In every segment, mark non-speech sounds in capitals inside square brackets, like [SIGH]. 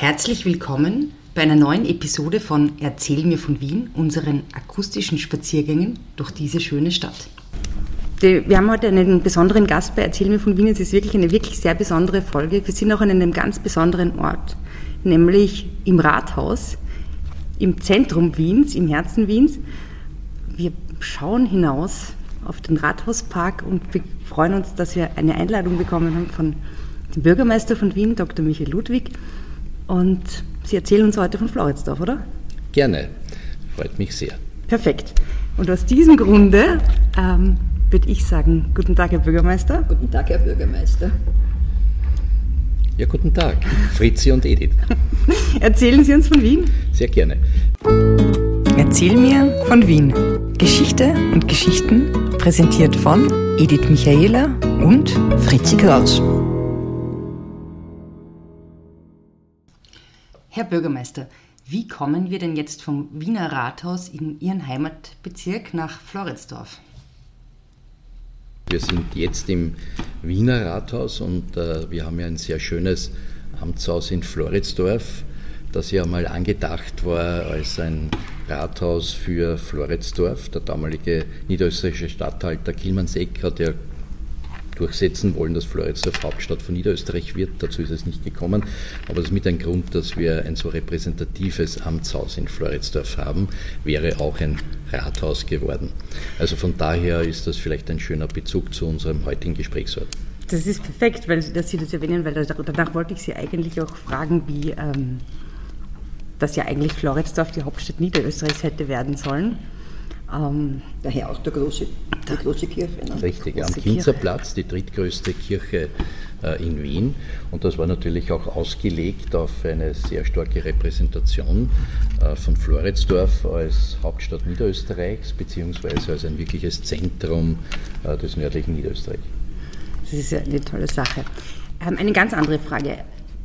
Herzlich willkommen bei einer neuen Episode von Erzähl mir von Wien, unseren akustischen Spaziergängen durch diese schöne Stadt. Wir haben heute einen besonderen Gast bei Erzähl mir von Wien. Es ist wirklich eine wirklich sehr besondere Folge. Wir sind auch an einem ganz besonderen Ort, nämlich im Rathaus, im Zentrum Wiens, im Herzen Wiens. Wir schauen hinaus auf den Rathauspark und wir freuen uns, dass wir eine Einladung bekommen haben von dem Bürgermeister von Wien, Dr. Michael Ludwig. Und Sie erzählen uns heute von Floridsdorf, oder? Gerne, freut mich sehr. Perfekt. Und aus diesem Grunde ähm, würde ich sagen, guten Tag, Herr Bürgermeister. Guten Tag, Herr Bürgermeister. Ja, guten Tag, Fritzi und Edith. [LAUGHS] Erzählen Sie uns von Wien? Sehr gerne. Erzähl mir von Wien. Geschichte und Geschichten präsentiert von Edith Michaela und Fritzi Kraus. Herr Bürgermeister, wie kommen wir denn jetzt vom Wiener Rathaus in Ihren Heimatbezirk nach Floridsdorf? Wir sind jetzt im Wiener Rathaus und äh, wir haben ja ein sehr schönes Amtshaus in Floridsdorf, das ja mal angedacht war als ein Rathaus für Floridsdorf. Der damalige niederösterreichische Statthalter Kilman Seck hat ja durchsetzen wollen, dass Floridsdorf Hauptstadt von Niederösterreich wird. Dazu ist es nicht gekommen. Aber das ist mit ein Grund, dass wir ein so repräsentatives Amtshaus in Floridsdorf haben, wäre auch ein Rathaus geworden. Also von daher ist das vielleicht ein schöner Bezug zu unserem heutigen Gesprächsort. Das ist perfekt, weil, dass Sie das erwähnen, weil danach wollte ich Sie eigentlich auch fragen, wie, ähm, dass ja eigentlich Floridsdorf die Hauptstadt Niederösterreichs hätte werden sollen. Ähm, Daher auch der große, die große Kirche. Ne? Richtig, große am Kinzerplatz, die drittgrößte Kirche äh, in Wien. Und das war natürlich auch ausgelegt auf eine sehr starke Repräsentation äh, von Floridsdorf als Hauptstadt Niederösterreichs, beziehungsweise als ein wirkliches Zentrum äh, des nördlichen Niederösterreich. Das ist ja eine tolle Sache. Ähm, eine ganz andere Frage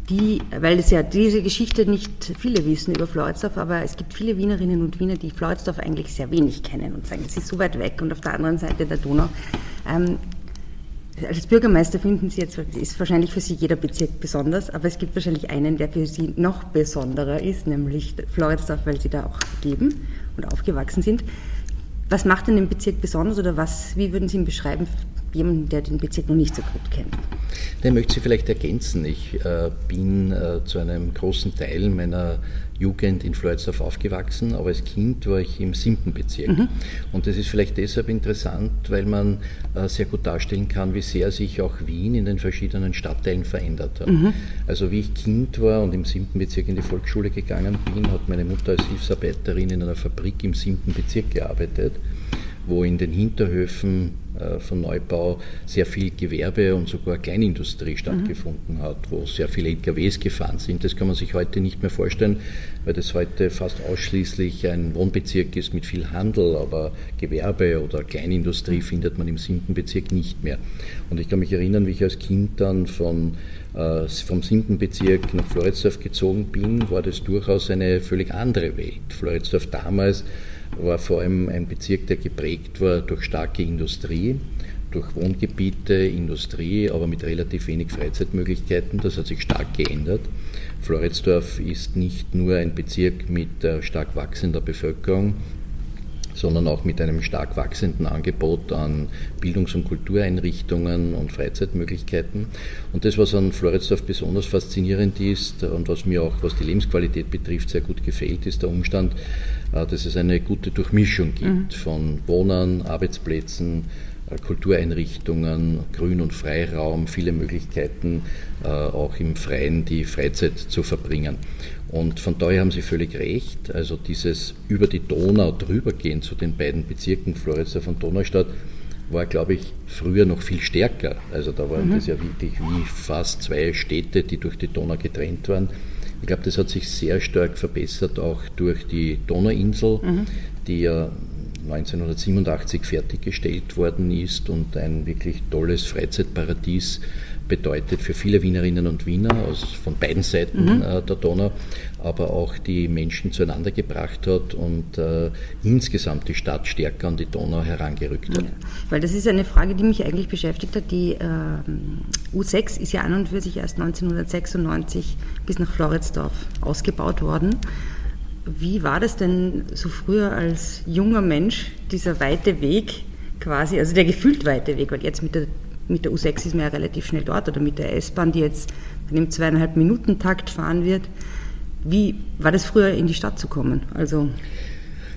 die, weil es ja diese Geschichte nicht viele wissen über Floridsdorf, aber es gibt viele Wienerinnen und Wiener, die Floridsdorf eigentlich sehr wenig kennen und sagen, es ist so weit weg und auf der anderen Seite der Donau. Ähm, als Bürgermeister finden Sie jetzt, ist wahrscheinlich für Sie jeder Bezirk besonders, aber es gibt wahrscheinlich einen, der für Sie noch besonderer ist, nämlich Floridsdorf, weil Sie da auch leben und aufgewachsen sind. Was macht denn den Bezirk besonders oder was, wie würden Sie ihn beschreiben jemanden, der den Bezirk noch nicht so gut kennt? Ich möchte Sie vielleicht ergänzen. Ich äh, bin äh, zu einem großen Teil meiner Jugend in Floridsdorf aufgewachsen, aber als Kind war ich im siebten Bezirk. Mhm. Und das ist vielleicht deshalb interessant, weil man äh, sehr gut darstellen kann, wie sehr sich auch Wien in den verschiedenen Stadtteilen verändert hat. Mhm. Also wie ich Kind war und im siebten Bezirk in die Volksschule gegangen bin, hat meine Mutter als Hilfsarbeiterin in einer Fabrik im siebten Bezirk gearbeitet wo in den Hinterhöfen von Neubau sehr viel Gewerbe und sogar Kleinindustrie stattgefunden mhm. hat, wo sehr viele LKWs gefahren sind. Das kann man sich heute nicht mehr vorstellen, weil das heute fast ausschließlich ein Wohnbezirk ist mit viel Handel, aber Gewerbe oder Kleinindustrie findet man im siebten Bezirk nicht mehr. Und ich kann mich erinnern, wie ich als Kind dann von äh, vom siebten Bezirk nach Floridsdorf gezogen bin, war das durchaus eine völlig andere Welt. Floridsdorf damals war vor allem ein Bezirk, der geprägt war durch starke Industrie, durch Wohngebiete, Industrie, aber mit relativ wenig Freizeitmöglichkeiten. Das hat sich stark geändert. Floridsdorf ist nicht nur ein Bezirk mit äh, stark wachsender Bevölkerung, sondern auch mit einem stark wachsenden Angebot an Bildungs- und Kultureinrichtungen und Freizeitmöglichkeiten. Und das, was an Floridsdorf besonders faszinierend ist und was mir auch, was die Lebensqualität betrifft, sehr gut gefällt, ist der Umstand, äh, dass es eine gute Durchmischung gibt mhm. von Wohnern, Arbeitsplätzen, äh, Kultureinrichtungen, Grün- und Freiraum, viele Möglichkeiten, äh, auch im Freien die Freizeit zu verbringen. Und von daher haben Sie völlig recht. Also dieses über die Donau drübergehen zu den beiden Bezirken Floridsdorf und Donaustadt war, glaube ich, früher noch viel stärker. Also da waren mhm. das ja wirklich wie fast zwei Städte, die durch die Donau getrennt waren. Ich glaube, das hat sich sehr stark verbessert, auch durch die Donauinsel, mhm. die ja 1987 fertiggestellt worden ist und ein wirklich tolles Freizeitparadies bedeutet für viele Wienerinnen und Wiener aus, von beiden Seiten mhm. äh, der Donau, aber auch die Menschen zueinander gebracht hat und äh, insgesamt die Stadt stärker an die Donau herangerückt hat. Ja, weil das ist eine Frage, die mich eigentlich beschäftigt hat. Die äh, U6 ist ja an und für sich erst 1996 bis nach Floridsdorf ausgebaut worden. Wie war das denn so früher als junger Mensch, dieser weite Weg quasi, also der gefühlt weite Weg, weil jetzt mit der mit der U6 ist man ja relativ schnell dort oder mit der S-Bahn, die jetzt im zweieinhalb Minuten Takt fahren wird. Wie war das früher in die Stadt zu kommen? Also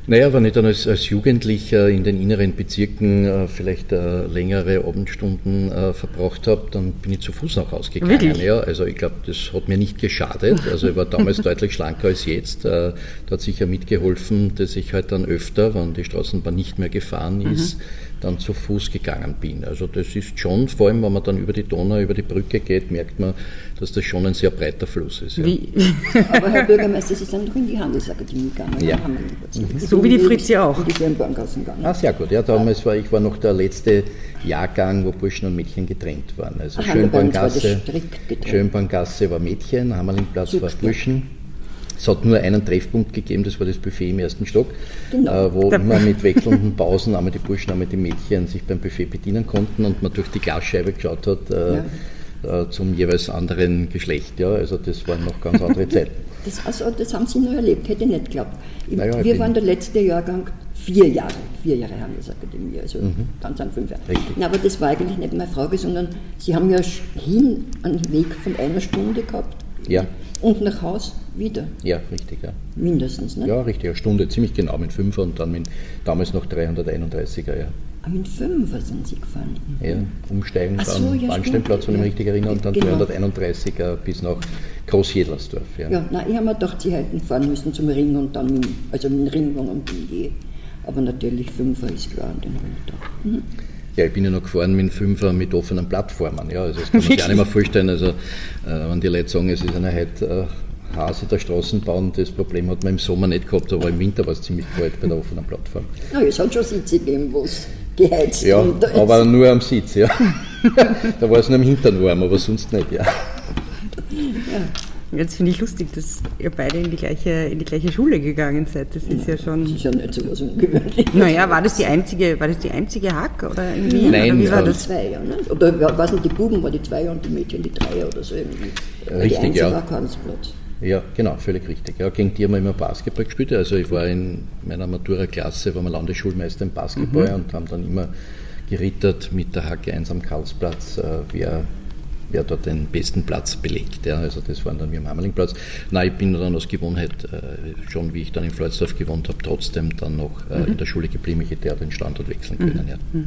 naja, wenn ich dann als, als Jugendlicher in den inneren Bezirken äh, vielleicht äh, längere Abendstunden äh, verbracht habe, dann bin ich zu Fuß nach Hause gegangen. Ja, also ich glaube, das hat mir nicht geschadet. Also ich war damals [LAUGHS] deutlich schlanker als jetzt. Äh, da hat sicher mitgeholfen, dass ich halt dann öfter, wenn die Straßenbahn nicht mehr gefahren ist, mhm dann zu Fuß gegangen bin. Also das ist schon, vor allem wenn man dann über die Donau, über die Brücke geht, merkt man, dass das schon ein sehr breiter Fluss ist. Ja. [LAUGHS] Aber Herr Bürgermeister, Sie sind doch in die Handelsakademie gegangen. Ja. Mhm. So wie die Fritz ja auch. In die Firmenbahngassen gegangen. Ah, sehr gut. Ja, damals war ich war noch der letzte Jahrgang, wo Burschen und Mädchen getrennt waren. Also Schönbahngasse, Schönbahngasse war Mädchen, Hammerlingplatz war Burschen. Es hat nur einen Treffpunkt gegeben, das war das Buffet im ersten Stock, genau. äh, wo immer mit wechselnden Pausen einmal die Burschen, einmal die Mädchen sich beim Buffet bedienen konnten und man durch die Glasscheibe geschaut hat äh, ja. äh, zum jeweils anderen Geschlecht. Ja, also das waren noch ganz andere [LAUGHS] Zeiten. Das, also, das haben Sie nur erlebt, hätte ich nicht geglaubt. Naja, wir waren der letzte Jahrgang, vier Jahre, vier Jahre Handelsakademie, also mhm. dann sind fünf Jahre. Na, aber das war eigentlich nicht meine Frage, sondern Sie haben ja hin einen Weg von einer Stunde gehabt. Ja. Und nach Haus wieder? Ja, richtig, ja. Mindestens, ne? Ja, richtig, eine Stunde, ziemlich genau mit Fünfer und dann mit damals noch 331er, ja. Ah, mit Fünfer sind Sie gefahren? Ja, umsteigen so, am ja, Bahnsteinplatz, wenn ich mich richtig erinnere, und dann genau. 331er bis nach Großjedlersdorf. Ja, ja nein, ich habe mir gedacht, Sie hätten fahren müssen zum Ring und dann mit, also mit dem Ring und bin je. Aber natürlich Fünfer ist klar, den habe ich gedacht. Mhm. Ja, ich bin ja noch gefahren mit Fünfer mit offenen Plattformen. Ja, also das kann man sich auch nicht mehr vorstellen. Also, äh, wenn die Leute sagen, es ist eine heute äh, Hase der Straßenbahn, das Problem hat man im Sommer nicht gehabt, aber im Winter war es ziemlich kalt bei der offenen Plattform. Ja, es hat schon Sitze gegeben, wo es geheizt Ja, aber nur am Sitz, ja. [LAUGHS] da war es nur am Hintern warm, aber sonst nicht, ja. ja. Jetzt finde ich lustig, dass ihr beide in die gleiche, in die gleiche Schule gegangen seid. Das ist ja, ja schon. Das ist ja nicht so was Ungewöhnliches. Naja, war das die einzige, war das die einzige Hack oder in Wien? Nein, oder wie war das? Zwei, ja, ne? Oder was nicht, die Buben waren die zwei und die Mädchen die drei oder so irgendwie. Richtig, die ja. war Karlsplatz. Ja, genau, völlig richtig. Ja, gegen die haben wir immer Basketball gespielt. Also ich war in meiner Matura-Klasse, war wir Landesschulmeister im Basketball mhm. und haben dann immer gerittert mit der Hacke 1 am Karlsplatz, äh, wer wer dort den besten Platz belegt. Ja, also das waren dann wir am Hammerlingplatz. Nein, ich bin dann aus Gewohnheit, äh, schon wie ich dann in Floridsdorf gewohnt habe, trotzdem dann noch äh, mhm. in der Schule geblieben. Ich hätte ja den Standort wechseln können. Mhm. Ja.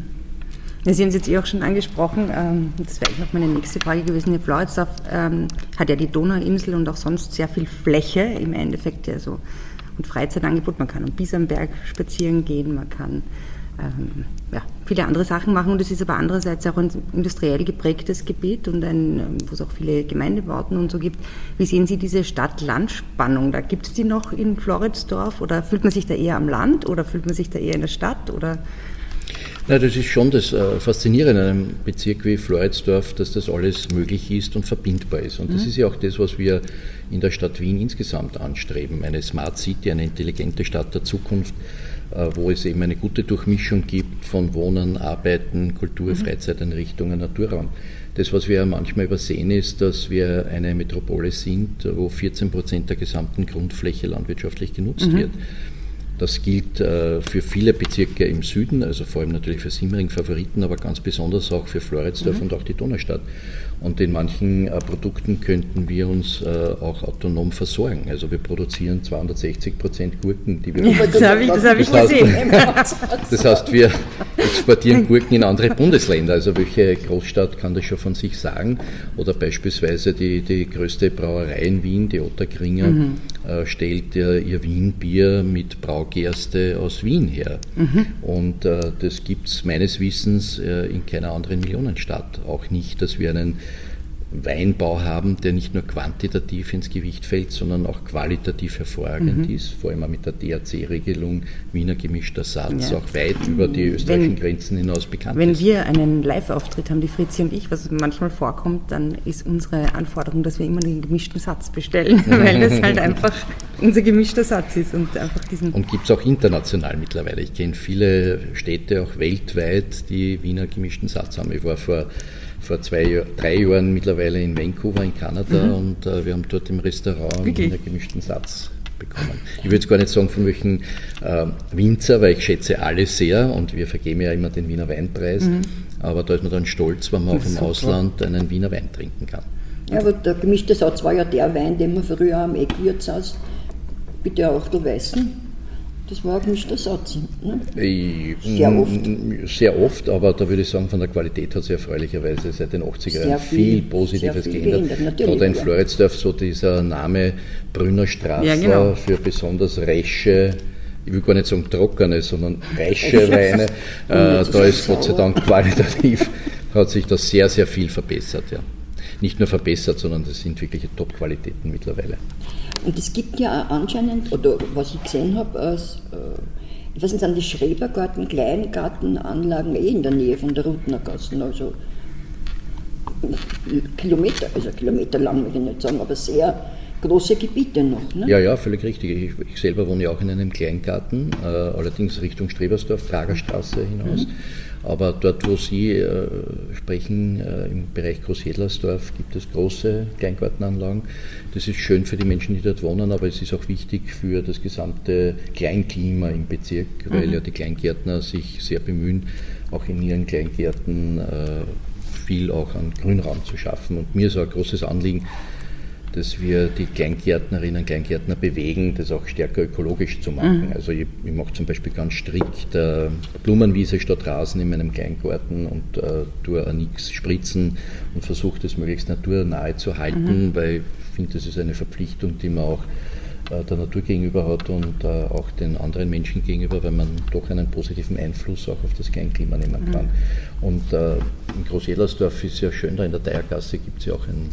Ja, Sie haben es jetzt eh auch schon angesprochen, ähm, das wäre noch meine nächste Frage gewesen. Floridsdorf ähm, hat ja die Donauinsel und auch sonst sehr viel Fläche im Endeffekt, ja so und Freizeitangebot. Man kann am Bisamberg spazieren gehen, man kann ähm, ja, viele andere Sachen machen und es ist aber andererseits auch ein industriell geprägtes Gebiet und ein, ähm, wo es auch viele Gemeindebauten und so gibt. Wie sehen Sie diese Stadt-Land-Spannung? Da gibt es die noch in Floridsdorf oder fühlt man sich da eher am Land oder fühlt man sich da eher in der Stadt oder? Na, das ist schon das äh, Faszinierende in einem Bezirk wie Floridsdorf, dass das alles möglich ist und verbindbar ist. Und mhm. das ist ja auch das, was wir in der Stadt Wien insgesamt anstreben. Eine Smart City, eine intelligente Stadt der Zukunft äh, wo es eben eine gute Durchmischung gibt von Wohnen, Arbeiten, Kultur, mhm. Freizeiteinrichtungen, Naturraum. Das, was wir manchmal übersehen, ist, dass wir eine Metropole sind, wo 14 Prozent der gesamten Grundfläche landwirtschaftlich genutzt mhm. wird. Das gilt äh, für viele Bezirke im Süden, also vor allem natürlich für Simmering Favoriten, aber ganz besonders auch für Floridsdorf mhm. und auch die Donaustadt. Und in manchen äh, Produkten könnten wir uns äh, auch autonom versorgen. Also wir produzieren 260 Prozent Gurken, die wir. Ja, das habe ich, das hab ich gesehen. [LAUGHS] das heißt, wir exportieren Gurken in andere Bundesländer. Also welche Großstadt kann das schon von sich sagen? Oder beispielsweise die, die größte Brauerei in Wien, die Otterkringer, mhm. äh, stellt ihr, ihr Wien-Bier mit Braugerste aus Wien her. Mhm. Und äh, das gibt es meines Wissens äh, in keiner anderen Millionenstadt. Auch nicht, dass wir einen Weinbau haben, der nicht nur quantitativ ins Gewicht fällt, sondern auch qualitativ hervorragend mhm. ist, vor allem auch mit der DRC-Regelung, Wiener gemischter Satz, ja. auch weit über die österreichischen wenn, Grenzen hinaus bekannt wenn ist. Wenn wir einen Live-Auftritt haben, die Fritzi und ich, was manchmal vorkommt, dann ist unsere Anforderung, dass wir immer den gemischten Satz bestellen, [LAUGHS] weil das halt einfach unser gemischter Satz ist und einfach diesen. Und gibt es auch international mittlerweile. Ich kenne viele Städte auch weltweit, die Wiener gemischten Satz haben. Ich war vor vor zwei, drei Jahren mittlerweile in Vancouver in Kanada mhm. und äh, wir haben dort im Restaurant einen gemischten Satz bekommen. Ich würde jetzt gar nicht sagen von welchen äh, Winzer, weil ich schätze alle sehr und wir vergeben ja immer den Wiener Weinpreis, mhm. aber da ist man dann stolz, wenn man auch im super. Ausland einen Wiener Wein trinken kann. Ja, aber der gemischte Satz war ja der Wein, den man früher am Eckwirtshaus, bitte auch du Weißen, das war nicht der Satz. Ne? Sehr oft. Sehr oft, aber da würde ich sagen, von der Qualität hat sich erfreulicherweise seit den 80er Jahren viel, viel, Positives viel geändert. geändert Gerade in. Floridsdorf so dieser Name Brünner Straßler ja, genau. für besonders resche ich will gar nicht sagen trockene, sondern reiche Weine. [LAUGHS] Äh, da ist Gott sei Dank qualitativ, hat sich da sehr, sehr viel verbessert. Ja. Nicht nur verbessert, sondern das sind wirkliche Top-Qualitäten mittlerweile. Und es gibt ja anscheinend, oder was ich gesehen habe, als, äh, ich weiß nicht, sind die Schrebergarten, Kleingartenanlagen eh in der Nähe von der Rutnergassen, also Kilometer, also Kilometer lang will ich nicht sagen, aber sehr große Gebiete noch. Ne? Ja, ja, völlig richtig. Ich, ich, selber wohne ja auch in einem Kleingarten, äh, allerdings Richtung Strebersdorf, Pragerstraße hinaus. Mhm. Aber dort, wo Sie äh, sprechen, äh, im Bereich Großjedlersdorf, gibt es große Kleingartenanlagen. Das ist schön für die Menschen, die dort wohnen, aber es ist auch wichtig für das gesamte Kleinklima im Bezirk, weil mhm. ja die Kleingärtner sich sehr bemühen, auch in ihren Kleingärten äh, viel auch an Grünraum zu schaffen. Und mir ist auch ein großes Anliegen, dass wir die Kleingärtnerinnen und Kleingärtner bewegen, das auch stärker ökologisch zu machen. Mhm. Also ich, ich mache zum Beispiel ganz strikt äh, Blumenwiese statt Rasen in meinem Kleingarten und äh, tue auch nichts spritzen und versuche das möglichst naturnahe zu halten, mhm. weil ich finde, das ist eine Verpflichtung, die man auch äh, der Natur gegenüber hat und äh, auch den anderen Menschen gegenüber, weil man doch einen positiven Einfluss auch auf das Kleinklima nehmen kann. Mhm. Und äh, in Großjählersdorf ist ja schön, da in der Deiergasse gibt es ja auch ein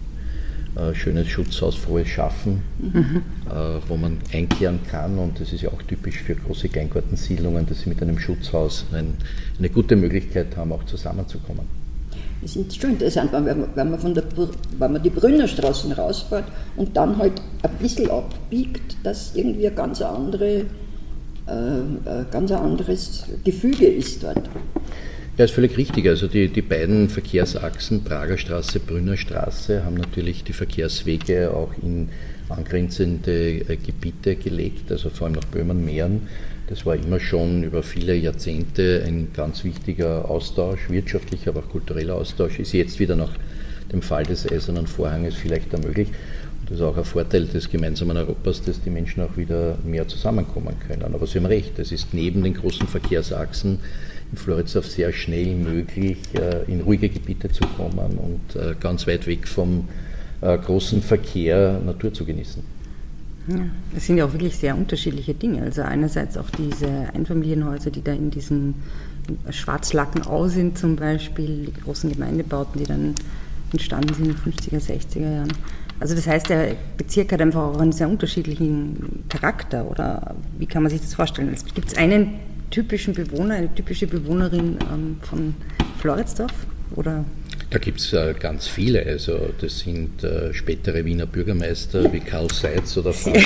äh, schönes Schutzhaus Frohes Schaffen, mhm. äh, wo man einkehren kann. Und das ist ja auch typisch für große Kleingartensiedlungen, dass sie mit einem Schutzhaus ein, eine gute Möglichkeit haben, auch zusammenzukommen. Das ist schon interessant, wenn man, wenn man, von der, wenn man die Brünnerstraßen rausfährt und dann halt ein bisschen abbiegt, dass irgendwie ein ganz, andere, äh, ein ganz anderes Gefüge ist dort. Ja, ist völlig richtig. Also die, die beiden Verkehrsachsen, Prager Straße, Brünner Straße, haben natürlich die Verkehrswege auch in angrenzende äh, Gebiete gelegt, also vor allem nach Böhmen-Mähren. Das war immer schon über viele Jahrzehnte ein ganz wichtiger Austausch, wirtschaftlicher, aber auch kultureller Austausch. Ist jetzt wieder nach dem Fall des Eisernen Vorhanges vielleicht ermöglicht. Und das ist auch ein Vorteil des gemeinsamen Europas, dass die Menschen auch wieder mehr zusammenkommen können. Aber Sie haben recht, es ist neben den großen Verkehrsachsen in Floridsdorf sehr schnell möglich, äh, in ruhige Gebiete zu kommen und äh, ganz weit weg vom äh, großen Verkehr Natur zu genießen. Ja, das sind ja auch wirklich sehr unterschiedliche Dinge. Also einerseits auch diese Einfamilienhäuser, die da in diesen Schwarzlackenau sind zum Beispiel, die großen Gemeindebauten, die dann entstanden sind in den 50er, 60er Jahren. Also das heißt, der Bezirk hat einfach auch einen sehr unterschiedlichen Charakter, oder wie kann man sich das vorstellen? Gibt es einen typischen Bewohner, eine typische Bewohnerin ähm, von Floridsdorf? Oder? Da gibt es äh, ganz viele. Also das sind äh, spätere Wiener Bürgermeister wie Karl Seitz oder Franz [LAUGHS]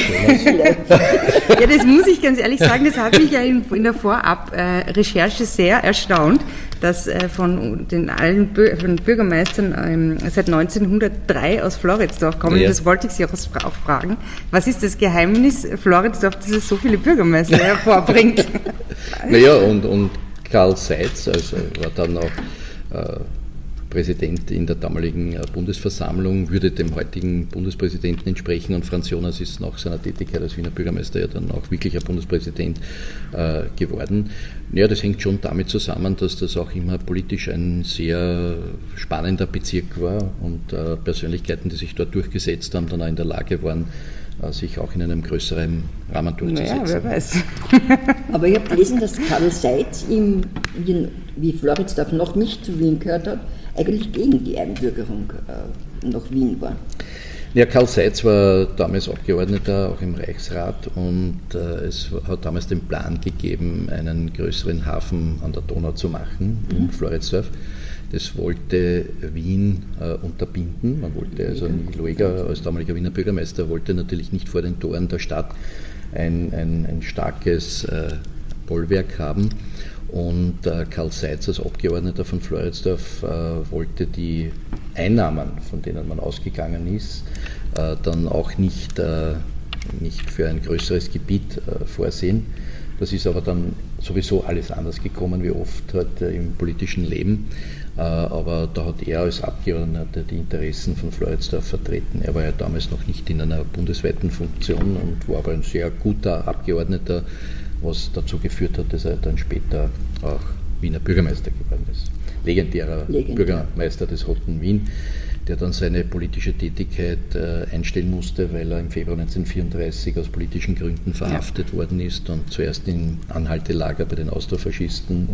ja, das muss ich ganz ehrlich sagen, das hat mich ja in, in der Vorab-Recherche sehr erstaunt, dass äh, von den allen Bür von Bürgermeistern ähm, seit 1903 aus Floridsdorf kommen. Ja. Das wollte ich Sie auch, auch fragen. Was ist das Geheimnis Floridsdorf, dass es so viele Bürgermeister hervorbringt? [LAUGHS] naja, und, und Karl Seitz, also war dann auch äh, Präsident in der damaligen äh, Bundesversammlung, würde dem heutigen Bundespräsidenten entsprechen und Franz Jonas ist nach seiner Tätigkeit als Wiener Bürgermeister ja dann auch wirklicher Bundespräsident äh, geworden. Ja, das hängt schon damit zusammen, dass das auch immer politisch ein sehr spannender Bezirk war und äh, Persönlichkeiten, die sich dort durchgesetzt haben, dann auch in der Lage waren, sich auch in einem größeren Rahmen durchzusetzen. Naja, wer weiß. [LAUGHS] Aber ich habe gelesen, dass Karl Seitz, ihm, wie Floridsdorf noch nicht zu Wien gehört hat, eigentlich gegen die Einbürgerung äh, nach Wien war? Ja, Karl Seitz war damals Abgeordneter auch im Reichsrat und äh, es hat damals den Plan gegeben, einen größeren Hafen an der Donau zu machen, mhm. in Floridsdorf. Das wollte Wien äh, unterbinden. Man wollte, also Lueger als damaliger Wiener Bürgermeister wollte natürlich nicht vor den Toren der Stadt ein, ein, ein starkes äh, Bollwerk haben. Und äh, Karl Seitz als Abgeordneter von Floridsdorf äh, wollte die Einnahmen, von denen man ausgegangen ist, äh, dann auch nicht, äh, nicht für ein größeres Gebiet vorsehen. Das ist aber dann sowieso alles anders gekommen, wie oft halt im politischen Leben. Aber da hat er als Abgeordneter die Interessen von Floridsdorf vertreten. Er war ja damals noch nicht in einer bundesweiten Funktion und war aber ein sehr guter Abgeordneter was dazu geführt hat, dass er dann später auch Wiener Bürgermeister geworden ist. Legendärer Legendär. Bürgermeister des Roten Wien der dann seine politische Tätigkeit äh, einstellen musste, weil er im Februar 1934 aus politischen Gründen verhaftet ja. worden ist und zuerst im Anhaltelager bei den Austrofaschisten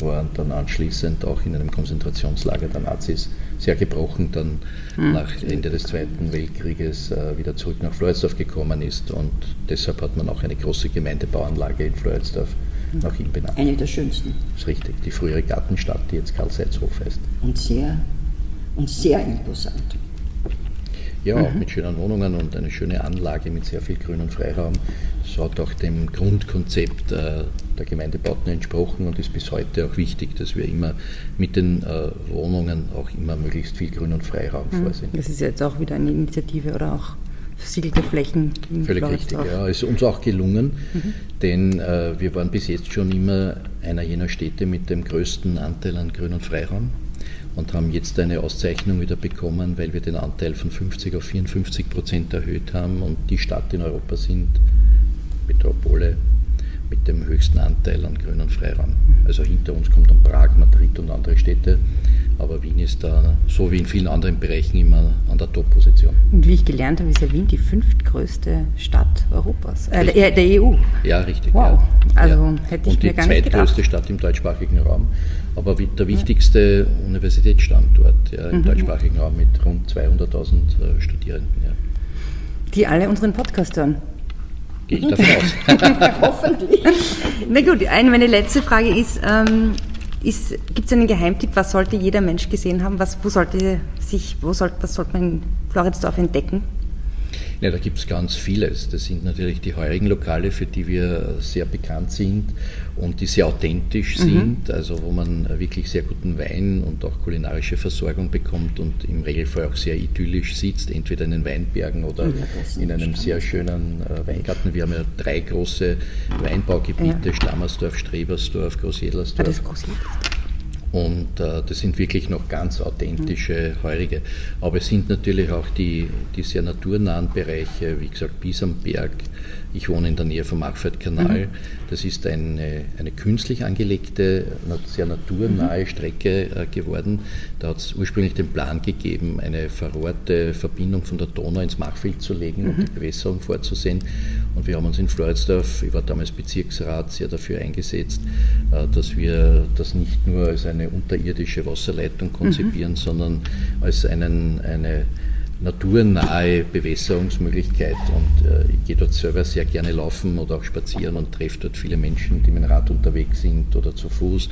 war und dann anschließend auch in einem Konzentrationslager der Nazis sehr gebrochen dann mhm. nach Ende des Zweiten Weltkrieges äh, wieder zurück nach Floridsdorf gekommen ist und deshalb hat man auch eine große Gemeindebauanlage in Floridsdorf hm. nach ihm benannt. Eine der schönsten. Das ist richtig, die frühere Gartenstadt, die jetzt Karl-Seitz-Hof heißt. Und sehr und sehr imposant. Ja, mhm. mit schönen Wohnungen und eine schöne Anlage mit sehr viel grünen Freiraum. Das hat auch dem Grundkonzept äh, der Gemeindebauten entsprochen und ist bis heute auch wichtig, dass wir immer mit den äh, Wohnungen auch immer möglichst viel grünen Freiraum mhm. vorsehen. Das ist jetzt auch wieder eine Initiative oder auch versiegelte Flächen. Völlig richtig, ja. Es ist uns auch gelungen, mhm. denn äh, wir waren bis jetzt schon immer einer jener Städte mit dem größten Anteil an grünen Freiraum und haben jetzt eine Auszeichnung wieder bekommen, weil wir den Anteil von 50 auf 54 Prozent erhöht haben und die Stadt in Europa sind, Metropole, mit dem höchsten Anteil an grünen Freiraum. Also hinter uns kommt dann Prag, Madrid und andere Städte, aber Wien ist da, so wie in vielen anderen Bereichen, immer an der Top-Position. Und wie ich gelernt habe, ist ja Wien die fünftgrößte Stadt Europas, äh, der, der, EU. Ja, richtig. Wow, ja. also ja. hätte ich und mir gar nicht gedacht. Und die zweitgrößte Stadt im deutschsprachigen Raum aber der wichtigste Universitätsstandort ja, im mhm. deutschsprachigen Raum mit rund 200.000 äh, Studierenden. Ja. Die alle unseren Podcast hören. Gehe ich davon aus. [LAUGHS] Hoffentlich. Na gut, eine, meine letzte Frage ist, ähm, ist gibt es einen Geheimtipp, was sollte jeder Mensch gesehen haben? Was, wo sollte sich, wo sollte, was sollte man in Floridsdorf entdecken? Ja, da gibt es ganz vieles. Das sind natürlich die heurigen Lokale, für die wir sehr bekannt sind und die sehr authentisch mhm. sind, also wo man wirklich sehr guten Wein und auch kulinarische Versorgung bekommt und im Regelfall auch sehr idyllisch sitzt, entweder in den Weinbergen oder ja, in einem sehr schönen äh, Weingarten. Wir haben ja drei große Weinbaugebiete, ja. Stammersdorf, Strebersdorf, Großjedlersdorf. Ah, Großjedlersdorf. Und äh, das sind wirklich noch ganz authentische Heurige. Aber es sind natürlich auch die, die sehr naturnahen Bereiche, wie gesagt, Bis am Berg. Ich wohne in der Nähe vom Machfeldkanal. Mhm. Das ist eine, eine künstlich angelegte, sehr naturnahe mhm. Strecke äh, geworden. Da hat es ursprünglich den Plan gegeben, eine verrohrte Verbindung von der Donau ins Machfeld zu legen mhm. und die Bewässerung vorzusehen. Und wir haben uns in Floridsdorf, ich war damals Bezirksrat, sehr dafür eingesetzt, äh, dass wir das nicht nur als eine unterirdische Wasserleitung konzipieren, mhm. sondern als einen, eine naturnahe Bewässerungsmöglichkeit. Und äh, ich gehe dort selber sehr gerne laufen oder auch spazieren und treffe dort viele Menschen, die mit dem Rad unterwegs sind oder zu Fuß.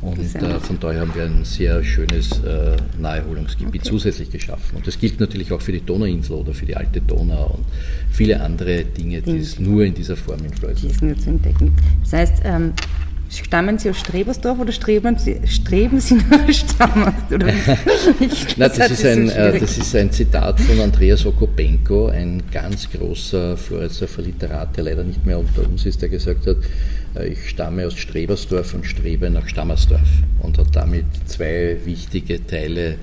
Und äh, von daher haben wir ein sehr schönes äh, Naherholungsgebiet okay. zusätzlich geschaffen. Und das gilt natürlich auch für die Donauinsel oder für die alte Donau und viele andere Dinge, die es nur in dieser Form in Floridsdorf gibt. Nur zu entdecken. Das heißt, ähm, Stammen Sie aus Strebersdorf oder streben Sie, streben Sie nach [LAUGHS] Stammersdorf? [LAUGHS] Nein, das, ist ein, äh, das ist ein Zitat von Andreas Okopenko, ein ganz großer Floridsdorfer Literat, der leider nicht mehr unter uns ist, der gesagt hat, äh, ich stamme aus Strebersdorf und strebe nach Stammersdorf und hat damit zwei wichtige Teile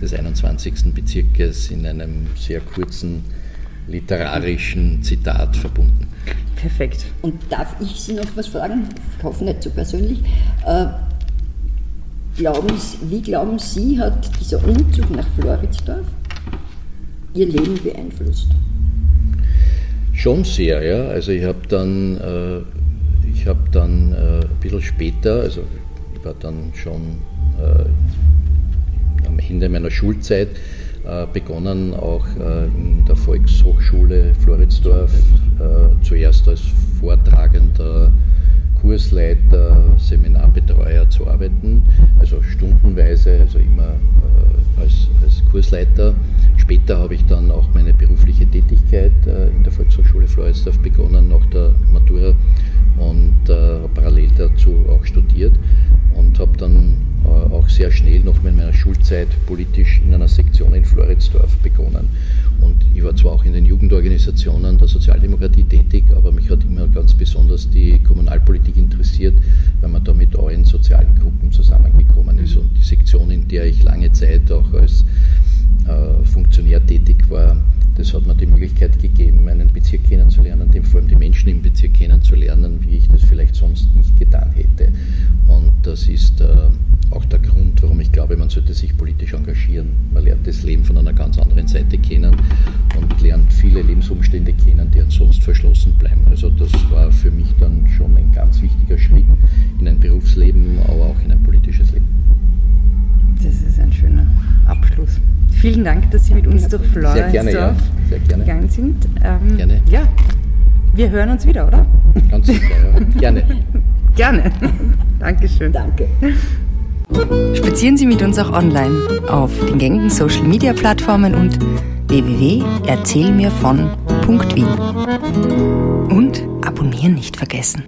des 21. Bezirkes in einem sehr kurzen literarischen Zitat verbunden. Perfekt. Und darf ich Sie noch was fragen? Ich hoffe nicht so persönlich. Äh, glauben Sie, wie glauben Sie, hat dieser Umzug nach Floridsdorf Ihr Leben beeinflusst? Schon sehr, ja. Also ich habe dann, äh, ich habe dann äh, ein bisschen später, also ich war dann schon äh, am Ende meiner Schulzeit, äh, begonnen auch äh, in der Volkshochschule Floridsdorf, äh, zuerst als Vortragender, Kursleiter, Seminarbetreuer zu arbeiten, also stundenweise, also immer als, als Kursleiter. Später habe ich dann auch meine berufliche Tätigkeit in der Volkshochschule Floridsdorf begonnen, nach der Matura und äh, parallel dazu auch studiert und habe dann äh, sehr schnell noch in meiner Schulzeit politisch in einer Sektion in Floridsdorf begonnen. Und ich war zwar auch in den Jugendorganisationen der Sozialdemokratie tätig, aber mich hat immer ganz besonders die Kommunalpolitik interessiert, weil man da mit allen sozialen Gruppen zusammengekommen ist. Und die Sektion, in der ich lange Zeit auch als äh, Funktionär tätig war, das hat mir die Möglichkeit gegeben, meinen Bezirk kennenzulernen, dem vor allem die Menschen im Bezirk kennenzulernen, wie ich das vielleicht sonst nicht getan hätte. Und das ist äh, auch der Grund, warum ich glaube, man sollte sich politisch engagieren. Man lernt das Leben von einer ganz anderen Seite kennen und lernt viele Lebensumstände kennen, die ansonsten verschlossen bleiben. Also das war für mich dann schon ein ganz wichtiger Schritt in ein Berufsleben, aber auch in ein politisches Leben. Das ist ein schöner Abschluss. Vielen Dank, dass Sie mit uns durch Florence gerne, ja. gegangen sind. Ähm, gerne. Ja, wir hören uns wieder, oder? Ganz sicher, ja. Gerne. [LAUGHS] gerne. Dankeschön. Danke. Spazieren Sie mit uns auch online auf den gängigen Social Media Plattformen und www.erzählmirvon.wien. Und abonnieren nicht vergessen.